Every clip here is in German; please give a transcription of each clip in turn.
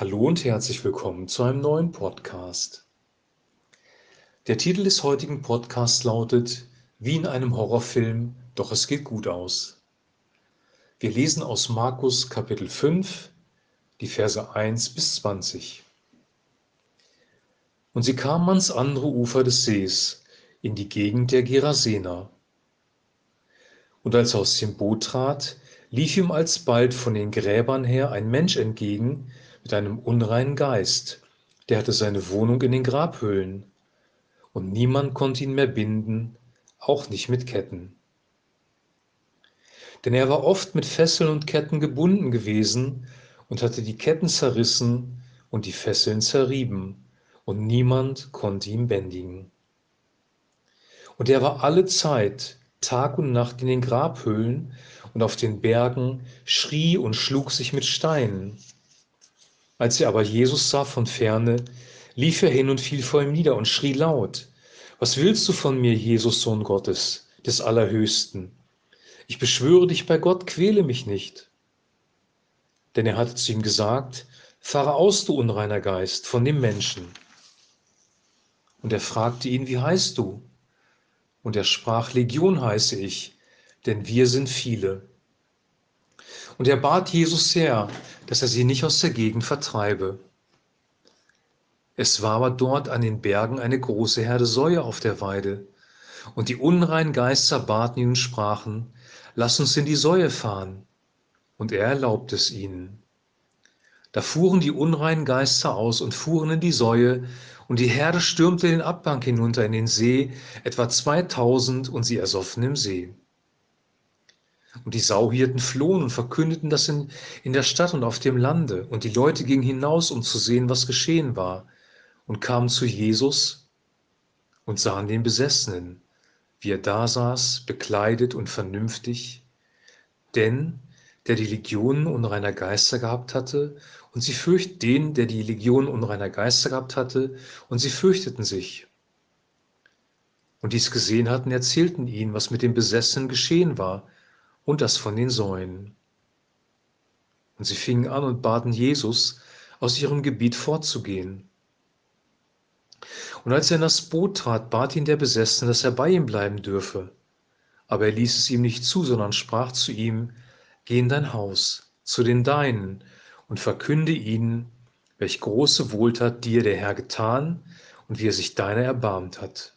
Hallo und herzlich willkommen zu einem neuen Podcast. Der Titel des heutigen Podcasts lautet Wie in einem Horrorfilm, doch es geht gut aus. Wir lesen aus Markus Kapitel 5, die Verse 1 bis 20. Und sie kamen ans andere Ufer des Sees, in die Gegend der Gerasener. Und als er aus dem Boot trat, lief ihm alsbald von den Gräbern her ein Mensch entgegen mit einem unreinen Geist, der hatte seine Wohnung in den Grabhöhlen, und niemand konnte ihn mehr binden, auch nicht mit Ketten. Denn er war oft mit Fesseln und Ketten gebunden gewesen und hatte die Ketten zerrissen und die Fesseln zerrieben, und niemand konnte ihn bändigen. Und er war alle Zeit, Tag und Nacht in den Grabhöhlen und auf den Bergen, schrie und schlug sich mit Steinen. Als er aber Jesus sah von ferne, lief er hin und fiel vor ihm nieder und schrie laut, Was willst du von mir, Jesus, Sohn Gottes, des Allerhöchsten? Ich beschwöre dich bei Gott, quäle mich nicht. Denn er hatte zu ihm gesagt, Fahre aus, du unreiner Geist, von dem Menschen. Und er fragte ihn, wie heißt du? Und er sprach, Legion heiße ich, denn wir sind viele. Und er bat Jesus sehr, dass er sie nicht aus der Gegend vertreibe. Es war aber dort an den Bergen eine große Herde Säue auf der Weide. Und die unreinen Geister baten ihn und sprachen, Lass uns in die Säue fahren. Und er erlaubte es ihnen. Da fuhren die unreinen Geister aus und fuhren in die Säue, und die Herde stürmte den Abbank hinunter in den See, etwa zweitausend, und sie ersoffen im See. Und die Sauhirten flohen und verkündeten das in, in der Stadt und auf dem Lande. Und die Leute gingen hinaus, um zu sehen, was geschehen war, und kamen zu Jesus und sahen den Besessenen, wie er da saß, bekleidet und vernünftig. Denn der die Legionen unreiner Geister gehabt hatte, und sie fürcht den, der die Legionen unreiner Geister gehabt hatte, und sie fürchteten sich. Und dies gesehen hatten, erzählten ihn, was mit dem Besessenen geschehen war und das von den Säulen. Und sie fingen an und baten Jesus, aus ihrem Gebiet fortzugehen. Und als er in das Boot trat, bat ihn der Besessene, dass er bei ihm bleiben dürfe. Aber er ließ es ihm nicht zu, sondern sprach zu ihm, Geh in dein Haus, zu den Deinen, und verkünde ihnen, welch große Wohltat dir der Herr getan und wie er sich deiner erbarmt hat.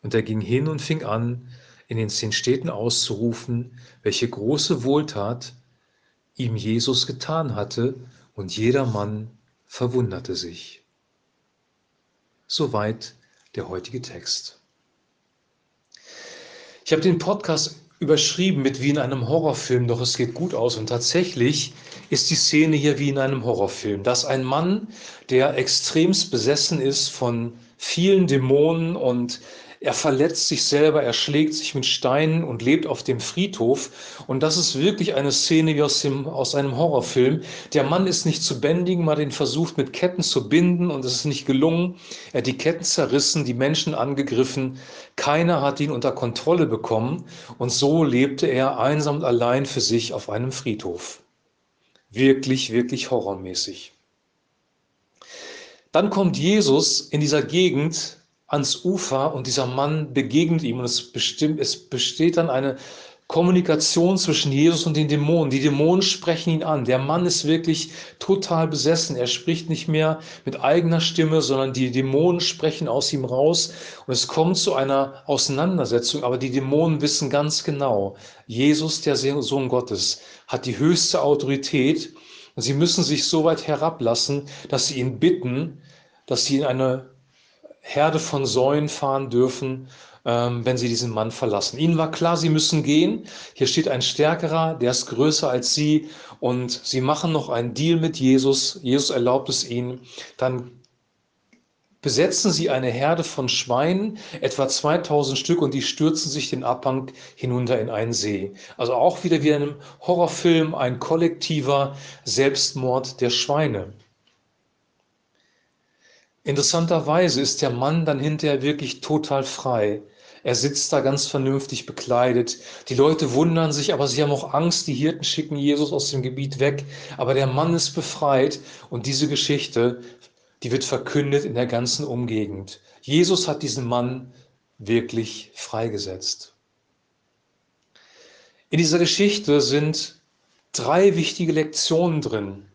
Und er ging hin und fing an, in den zehn Städten auszurufen, welche große Wohltat ihm Jesus getan hatte, und jedermann verwunderte sich. Soweit der heutige Text. Ich habe den Podcast überschrieben mit wie in einem Horrorfilm, doch es geht gut aus. Und tatsächlich ist die Szene hier wie in einem Horrorfilm. Dass ein Mann, der extremst besessen ist von vielen Dämonen und er verletzt sich selber, er schlägt sich mit Steinen und lebt auf dem Friedhof. Und das ist wirklich eine Szene wie aus, dem, aus einem Horrorfilm. Der Mann ist nicht zu bändigen, man hat ihn versucht mit Ketten zu binden und es ist nicht gelungen. Er hat die Ketten zerrissen, die Menschen angegriffen. Keiner hat ihn unter Kontrolle bekommen. Und so lebte er einsam und allein für sich auf einem Friedhof. Wirklich, wirklich horrormäßig. Dann kommt Jesus in dieser Gegend ans Ufer und dieser Mann begegnet ihm und es, bestimmt, es besteht dann eine Kommunikation zwischen Jesus und den Dämonen. Die Dämonen sprechen ihn an. Der Mann ist wirklich total besessen. Er spricht nicht mehr mit eigener Stimme, sondern die Dämonen sprechen aus ihm raus und es kommt zu einer Auseinandersetzung. Aber die Dämonen wissen ganz genau, Jesus, der Sohn Gottes, hat die höchste Autorität und sie müssen sich so weit herablassen, dass sie ihn bitten, dass sie in eine Herde von Säuen fahren dürfen, ähm, wenn sie diesen Mann verlassen. Ihnen war klar, sie müssen gehen. Hier steht ein Stärkerer, der ist größer als sie und sie machen noch einen Deal mit Jesus. Jesus erlaubt es ihnen. Dann besetzen sie eine Herde von Schweinen, etwa 2000 Stück, und die stürzen sich den Abhang hinunter in einen See. Also auch wieder wie in einem Horrorfilm, ein kollektiver Selbstmord der Schweine. Interessanterweise ist der Mann dann hinterher wirklich total frei. Er sitzt da ganz vernünftig bekleidet. Die Leute wundern sich, aber sie haben auch Angst. Die Hirten schicken Jesus aus dem Gebiet weg. Aber der Mann ist befreit und diese Geschichte, die wird verkündet in der ganzen Umgegend. Jesus hat diesen Mann wirklich freigesetzt. In dieser Geschichte sind drei wichtige Lektionen drin.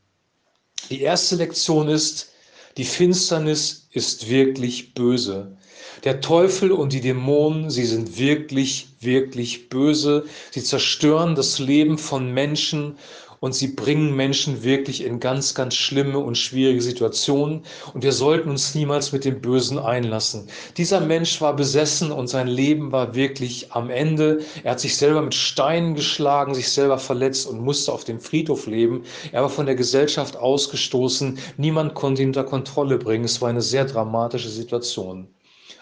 Die erste Lektion ist, die Finsternis ist wirklich böse. Der Teufel und die Dämonen, sie sind wirklich, wirklich böse. Sie zerstören das Leben von Menschen und sie bringen Menschen wirklich in ganz, ganz schlimme und schwierige Situationen. Und wir sollten uns niemals mit dem Bösen einlassen. Dieser Mensch war besessen und sein Leben war wirklich am Ende. Er hat sich selber mit Steinen geschlagen, sich selber verletzt und musste auf dem Friedhof leben. Er war von der Gesellschaft ausgestoßen. Niemand konnte ihn unter Kontrolle bringen. Es war eine sehr dramatische Situation.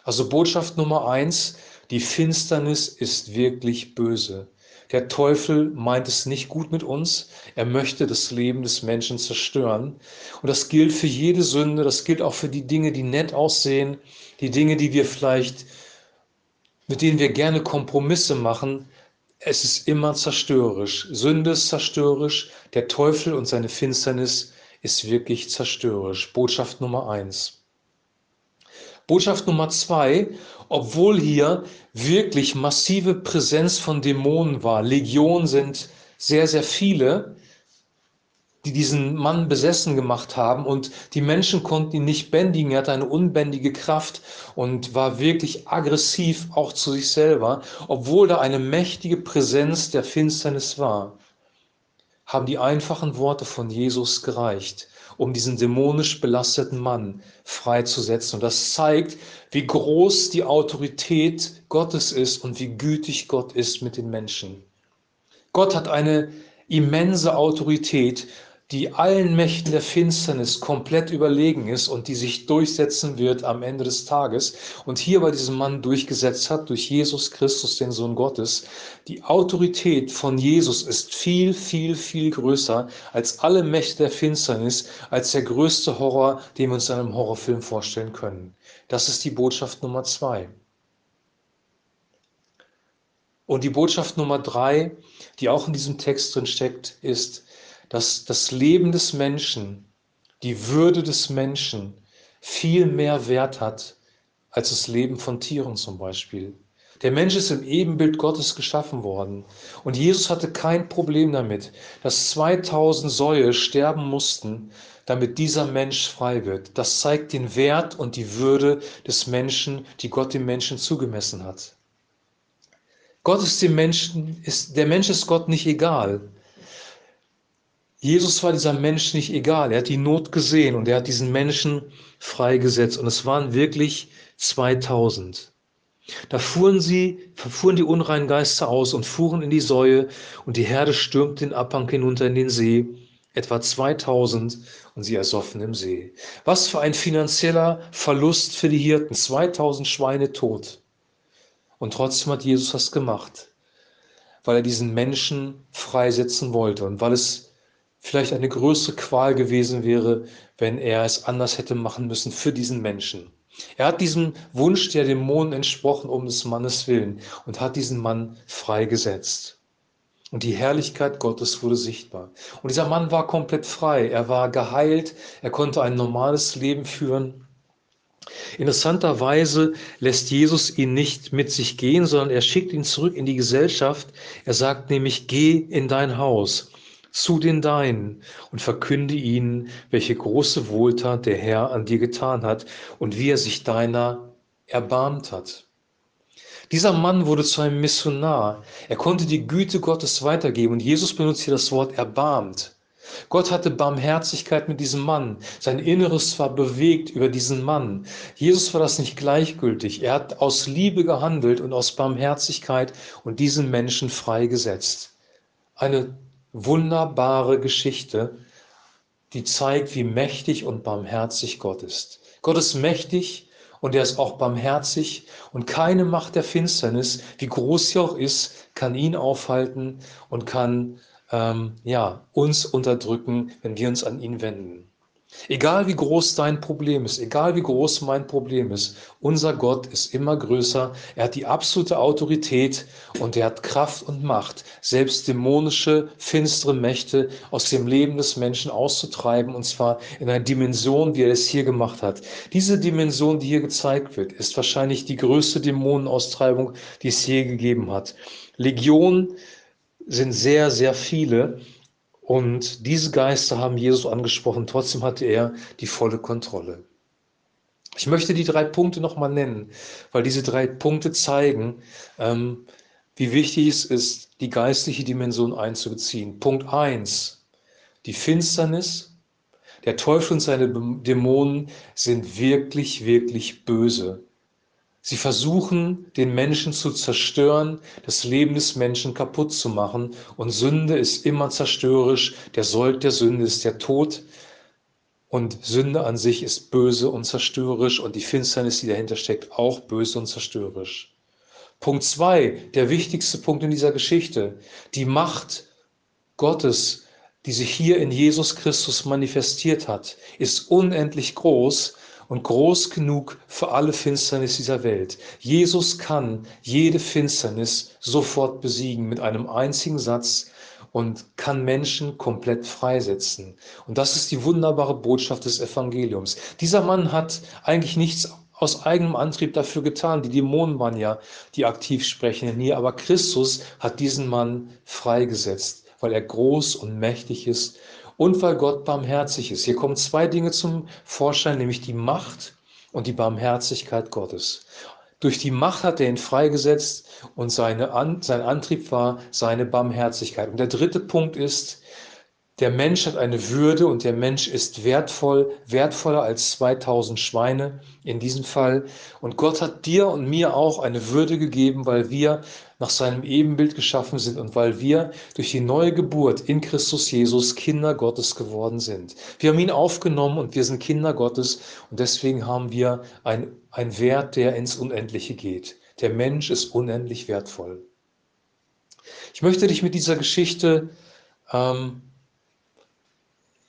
Also Botschaft Nummer eins, die Finsternis ist wirklich böse. Der Teufel meint es nicht gut mit uns. Er möchte das Leben des Menschen zerstören. Und das gilt für jede Sünde. Das gilt auch für die Dinge, die nett aussehen. Die Dinge, die wir vielleicht, mit denen wir gerne Kompromisse machen. Es ist immer zerstörerisch. Sünde ist zerstörerisch. Der Teufel und seine Finsternis ist wirklich zerstörerisch. Botschaft Nummer eins. Botschaft Nummer zwei, obwohl hier wirklich massive Präsenz von Dämonen war, Legionen sind sehr, sehr viele, die diesen Mann besessen gemacht haben und die Menschen konnten ihn nicht bändigen. Er hatte eine unbändige Kraft und war wirklich aggressiv auch zu sich selber, obwohl da eine mächtige Präsenz der Finsternis war, haben die einfachen Worte von Jesus gereicht um diesen dämonisch belasteten Mann freizusetzen. Und das zeigt, wie groß die Autorität Gottes ist und wie gütig Gott ist mit den Menschen. Gott hat eine immense Autorität die allen Mächten der Finsternis komplett überlegen ist und die sich durchsetzen wird am Ende des Tages und hier bei diesem Mann durchgesetzt hat durch Jesus Christus, den Sohn Gottes. Die Autorität von Jesus ist viel, viel, viel größer als alle Mächte der Finsternis, als der größte Horror, den wir uns in einem Horrorfilm vorstellen können. Das ist die Botschaft Nummer zwei. Und die Botschaft Nummer drei, die auch in diesem Text drin steckt, ist, dass das Leben des Menschen, die Würde des Menschen viel mehr Wert hat als das Leben von Tieren zum Beispiel. Der Mensch ist im Ebenbild Gottes geschaffen worden. Und Jesus hatte kein Problem damit, dass 2000 Säue sterben mussten, damit dieser Mensch frei wird. Das zeigt den Wert und die Würde des Menschen, die Gott dem Menschen zugemessen hat. Gott ist dem Menschen, ist, der Mensch ist Gott nicht egal. Jesus war dieser Mensch nicht egal. Er hat die Not gesehen und er hat diesen Menschen freigesetzt. Und es waren wirklich 2000. Da fuhren sie, fuhren die unreinen Geister aus und fuhren in die Säue und die Herde stürmte den Abhang hinunter in den See. Etwa 2000 und sie ersoffen im See. Was für ein finanzieller Verlust für die Hirten. 2000 Schweine tot. Und trotzdem hat Jesus das gemacht, weil er diesen Menschen freisetzen wollte und weil es vielleicht eine größere Qual gewesen wäre, wenn er es anders hätte machen müssen für diesen Menschen. Er hat diesem Wunsch der Dämonen entsprochen um des Mannes willen und hat diesen Mann freigesetzt. Und die Herrlichkeit Gottes wurde sichtbar. Und dieser Mann war komplett frei. Er war geheilt. Er konnte ein normales Leben führen. Interessanterweise lässt Jesus ihn nicht mit sich gehen, sondern er schickt ihn zurück in die Gesellschaft. Er sagt nämlich, geh in dein Haus zu den Deinen und verkünde ihnen, welche große Wohltat der Herr an dir getan hat und wie er sich deiner erbarmt hat. Dieser Mann wurde zu einem Missionar. Er konnte die Güte Gottes weitergeben und Jesus benutzt hier das Wort erbarmt. Gott hatte Barmherzigkeit mit diesem Mann. Sein Inneres war bewegt über diesen Mann. Jesus war das nicht gleichgültig. Er hat aus Liebe gehandelt und aus Barmherzigkeit und diesen Menschen freigesetzt. Eine wunderbare Geschichte, die zeigt, wie mächtig und barmherzig Gott ist. Gott ist mächtig und er ist auch barmherzig und keine Macht der Finsternis, wie groß sie auch ist, kann ihn aufhalten und kann ähm, ja, uns unterdrücken, wenn wir uns an ihn wenden. Egal wie groß dein Problem ist, egal wie groß mein Problem ist, unser Gott ist immer größer. Er hat die absolute Autorität und er hat Kraft und Macht, selbst dämonische, finstere Mächte aus dem Leben des Menschen auszutreiben und zwar in einer Dimension, wie er es hier gemacht hat. Diese Dimension, die hier gezeigt wird, ist wahrscheinlich die größte Dämonenaustreibung, die es je gegeben hat. Legionen sind sehr, sehr viele und diese Geister haben Jesus angesprochen, trotzdem hatte er die volle Kontrolle. Ich möchte die drei Punkte nochmal nennen, weil diese drei Punkte zeigen, ähm, wie wichtig es ist, die geistliche Dimension einzubeziehen. Punkt 1, die Finsternis. Der Teufel und seine Dämonen sind wirklich, wirklich böse. Sie versuchen, den Menschen zu zerstören, das Leben des Menschen kaputt zu machen. Und Sünde ist immer zerstörerisch. Der Sold der Sünde ist der Tod. Und Sünde an sich ist böse und zerstörerisch. Und die Finsternis, die dahinter steckt, auch böse und zerstörerisch. Punkt zwei, der wichtigste Punkt in dieser Geschichte. Die Macht Gottes, die sich hier in Jesus Christus manifestiert hat, ist unendlich groß und groß genug für alle Finsternis dieser Welt. Jesus kann jede Finsternis sofort besiegen mit einem einzigen Satz und kann Menschen komplett freisetzen. Und das ist die wunderbare Botschaft des Evangeliums. Dieser Mann hat eigentlich nichts aus eigenem Antrieb dafür getan. Die Dämonen waren ja die aktiv sprechenden hier, aber Christus hat diesen Mann freigesetzt, weil er groß und mächtig ist und weil Gott barmherzig ist. Hier kommen zwei Dinge zum Vorschein, nämlich die Macht und die Barmherzigkeit Gottes. Durch die Macht hat er ihn freigesetzt und seine An sein Antrieb war seine Barmherzigkeit. Und der dritte Punkt ist, der Mensch hat eine Würde und der Mensch ist wertvoll, wertvoller als 2000 Schweine in diesem Fall. Und Gott hat dir und mir auch eine Würde gegeben, weil wir nach seinem Ebenbild geschaffen sind und weil wir durch die neue Geburt in Christus Jesus Kinder Gottes geworden sind. Wir haben ihn aufgenommen und wir sind Kinder Gottes und deswegen haben wir einen Wert, der ins Unendliche geht. Der Mensch ist unendlich wertvoll. Ich möchte dich mit dieser Geschichte ähm,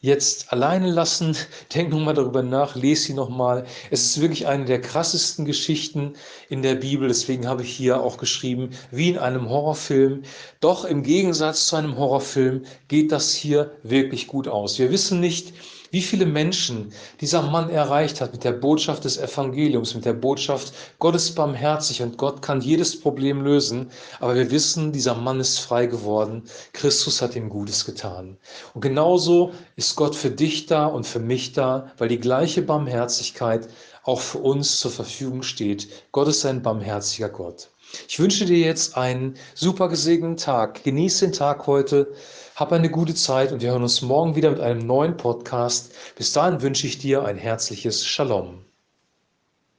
jetzt alleine lassen. Denk nochmal darüber nach, lese sie nochmal. Es ist wirklich eine der krassesten Geschichten in der Bibel. Deswegen habe ich hier auch geschrieben, wie in einem Horrorfilm. Doch im Gegensatz zu einem Horrorfilm geht das hier wirklich gut aus. Wir wissen nicht, wie viele Menschen dieser Mann erreicht hat mit der Botschaft des Evangeliums, mit der Botschaft, Gott ist barmherzig und Gott kann jedes Problem lösen. Aber wir wissen, dieser Mann ist frei geworden. Christus hat ihm Gutes getan. Und genauso ist Gott für dich da und für mich da, weil die gleiche Barmherzigkeit auch für uns zur Verfügung steht. Gott ist ein barmherziger Gott. Ich wünsche dir jetzt einen super gesegneten Tag. Genieß den Tag heute. Hab eine gute Zeit und wir hören uns morgen wieder mit einem neuen Podcast. Bis dahin wünsche ich dir ein herzliches Shalom.